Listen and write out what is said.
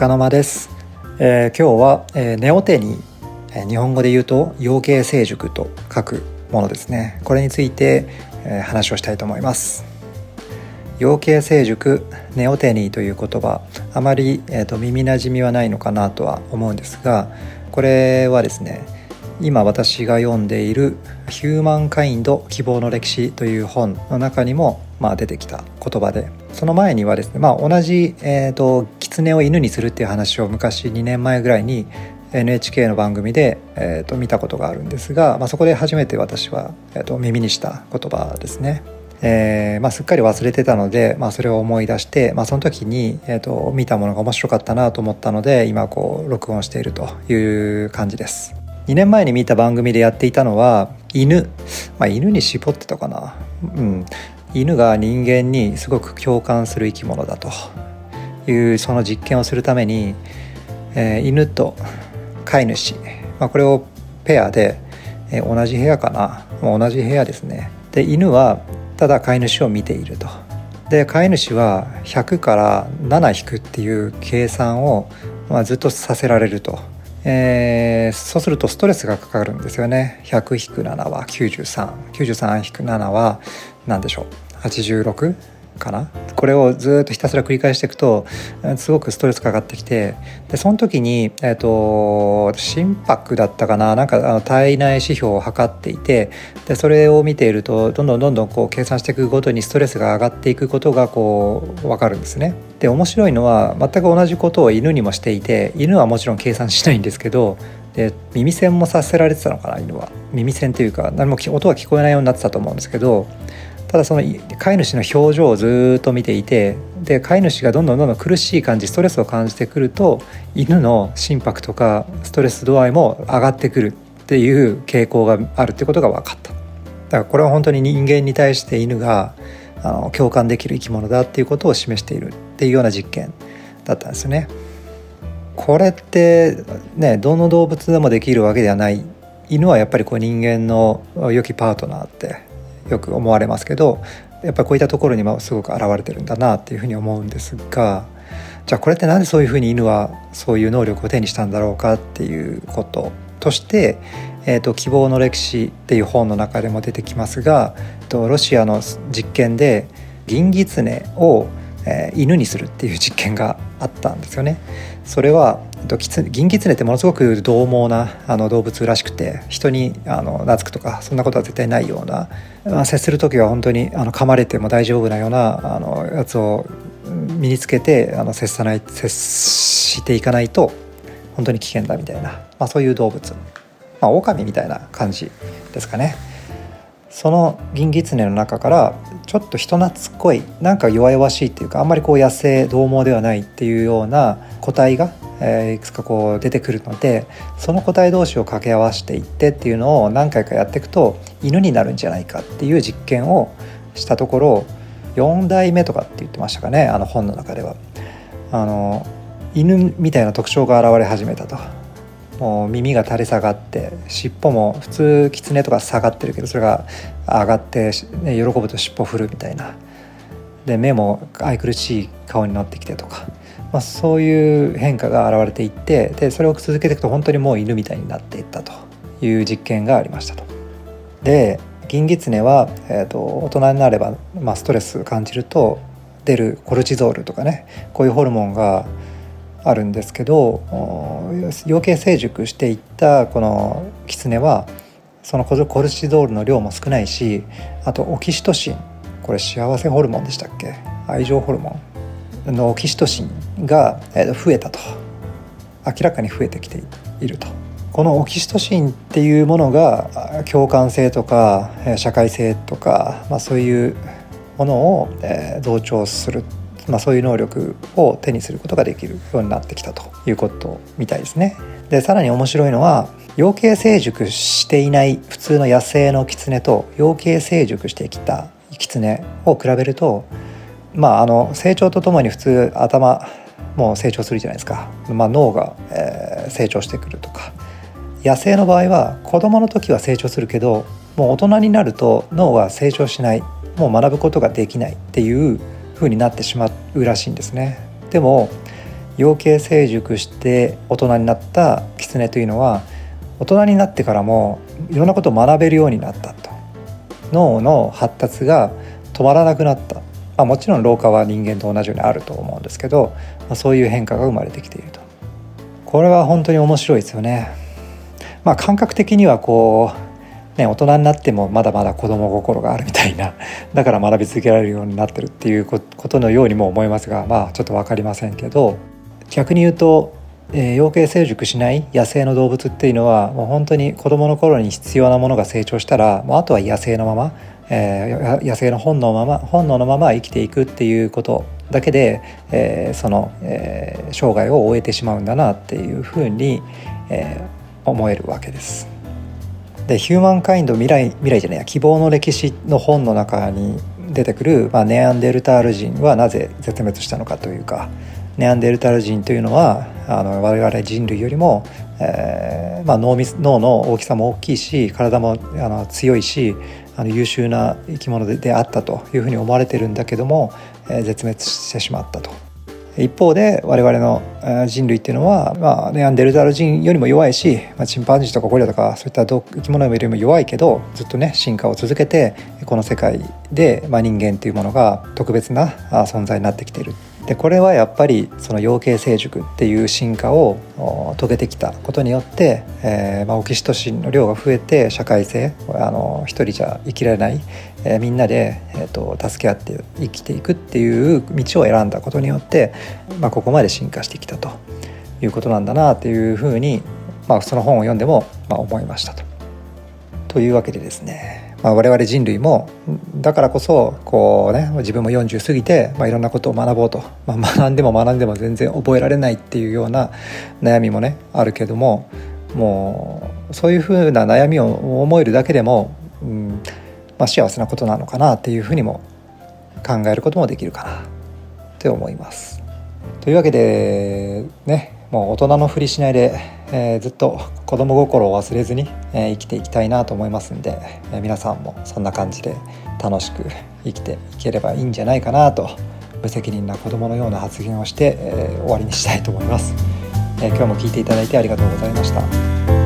束の間です、えー、今日は、えー、ネオテニー、えー、日本語で言うと養鶏成熟と書くものですね。これについて、えー、話をしたいと思います。養鶏成熟ネオテニーという言葉あまり、えーと、耳なじみはないのかなとは思うんですがこれはですね今私が読んでいる「ヒューマンカインド希望の歴史」という本の中にも、まあ、出てきた言葉でその前にはですね、まあ、同じ、えーと、狐を犬にするっていう話を昔2年前ぐらいに NHK の番組で、えーと、見たことがあるんですが、まあ、そこで初めて私は、えーと、耳にした言葉ですね。えーまあ、すっかり忘れてたので、まあ、それを思い出して、まあ、その時に、えーと、見たものが面白かったなと思ったので今こう録音しているという感じです。2年前に見た番組でやっていたのは犬、まあ、犬に絞ってたかな、うん、犬が人間にすごく共感する生き物だというその実験をするために、えー、犬と飼い主、まあ、これをペアで、えー、同じ部屋かな同じ部屋ですね。で犬はただ飼い主を見ていると。で飼い主は100から7引くっていう計算を、まあ、ずっとさせられると、えー、そうするとストレスがかかるんですよね。100引く7は9393引く7は何でしょう？86かな。これをずっとひたすら繰り返していくとすごくストレスかかってきてでその時に、えーと、心拍だったかな。なんかあの体内指標を測っていてでそれを見ているとどんどんどんどんこう計算していくごとにストレスが上がっていくことがこう分かるんですね。で面白いのは全く同じことを犬にもしていて犬はもちろん計算しないんですけどで耳栓もさせられてたのかな犬は。耳栓というか何も音が聞こえないようになってたと思うんですけどただその飼い主の表情をずっと見ていてで飼い主がどんどんどんどん苦しい感じストレスを感じてくると犬の心拍とかストレス度合いも上がってくるっていう傾向があるってことが分かっただからこれは本当に人間に対して犬があの共感できる生き物だっていうことを示しているっていうような実験だったんですよね。これってねどの動物でもできるわけではない犬はやっぱりこう人間の良きパートナーってよく思われますけどやっぱりこういったところにもすごく現れてるんだなっていうふうに思うんですがじゃあこれって何でそういうふうに犬はそういう能力を手にしたんだろうかっていうこととして、えーと「希望の歴史」っていう本の中でも出てきますがえー、とロシアの実験で銀狐をえー、犬にするっていう実験があったんですよね。それは銀狐ってものすごく獰猛なあの動物らしくて人にあの懐くとかそんなことは絶対ないような、まあ、接する時は本当にあの噛まれても大丈夫なようなあのやつを身につけてあの接さない接していかないと本当に危険だみたいな、まあ、そういう動物、まあ、狼みたいな感じですかね。その銀狐の中からちょっと人懐っこいなんか弱々しいっていうかあんまりこう野生獰猛ではないっていうような個体が、え、いくつかこう出てくるのでその個体同士を掛け合わせていってっていうのを何回かやっていくと犬になるんじゃないかっていう実験をしたところ4代目とかって言ってましたかねあの本の中では。あの犬みたいな特徴が現れ始めたと。もう耳が垂れ下がって尻尾も普通キツネとか下がってるけどそれが上がって、ね、喜ぶと尻尾振るみたいな。で目も愛くるしい顔になってきてとか、まあ、そういう変化が現れていってでそれを続けていくと本当にもう犬みたいになっていったという実験がありましたと。で銀狐は、えーと、大人になれば、まあ、ストレス感じると出るコルチゾールとかねこういうホルモンがあるんですけど養鶏成熟していったこのキツネはそのコルチゾールの量も少ないしあとオキシトシン。これ幸せホルモンでしたっけ？愛情ホルモン。のオキシトシンが増えたと明らかに増えてきているとこのオキシトシンっていうものが共感性とか社会性とか、まあ、そういうものを増長するまあ、そういう能力を手にすることができるようになってきたということみたいですね。でさらに面白いのは養鶏成熟していない普通の野生のキツネと養鶏成熟してきたキツネを比べるとまああの成長とともに普通頭も成長するじゃないですか、まあ、脳が、えー、成長してくるとか。野生の場合は子供の時は成長するけどもう大人になると脳は成長しない。もう学ぶことができない。っていう風になってしまうらしいんですね。でも養鶏成熟して大人になった狐というのは大人になってからもいろんなことを学べるようになったと。脳の発達が止まらなくなった、まあ、もちろん老化は人間と同じようにあると思うんですけど、まあ、そういう変化が生まれてきているとこれは本当に面白いですよね。まあ、感覚的にはこう、ね、大人になってもまだまだ子供心があるみたいなだから学び続けられるようになってるっていうことのようにも思いますがまあちょっと分かりませんけど逆に言うとえー、養鶏成熟しない野生の動物っていうのはもう本当に子どもの頃に必要なものが成長したらもうあとは野生のまま、えー、野生の本能のまま本能のまま生きていくっていうことだけで、えー、その、えー、生涯を終えてしまうんだなっていうふうに、えー、思えるわけです。でヒューマンカインド未来未来じゃないや希望の歴史の本の中に出てくる、まあ、ネアンデルタール人はなぜ絶滅したのかというかネアンデルタール人というのはあの我々人類よりも、えーまあ脳、脳の大きさも大きいし体もあの強いしあの優秀な生き物であったというふうに思われてるんだけども、えー、絶滅してしまったと。一方で我々の人類っていうのは、まあ、ネアンデルタール人よりも弱いし、まあ、チンパンジーとかゴリラとかそういった生き物よりも弱いけどずっとね進化を続けてこの世界で、まあ、人間っていうものが特別な存在になってきているでこれはやっぱりその養鶏成熟っていう進化を遂げてきたことによって、えーまあ、オキシトシンの量が増えて社会性あの一人じゃ生きられない、えー、みんなで、えーと、助け合って生きていくっていう道を選んだことによって、まあ、ここまで進化してきたということなんだなっていうふうに、まあ、その本を読んでも、ま、思いましたと。というわけでですねまあ、我々人類もだからこそこう、ね、自分も40過ぎて、まあ、いろんなことを学ぼうと、まあ、学んでも学んでも全然覚えられないっていうような悩みもねあるけどももうそういうふうな悩みを思えるだけでも、うんまあ、幸せなことなのかなっていうふうにも考えることもできるかなって思います。というわけでねもう大人のふりしないで、えー、ずっと子供心を忘れずに、えー、生きていきたいなと思いますんで、えー、皆さんもそんな感じで楽しく生きていければいいんじゃないかなと無責任な子供のような発言をして、え、終わりにしたいと思います、え今日も聞いていただいてありがとうございました。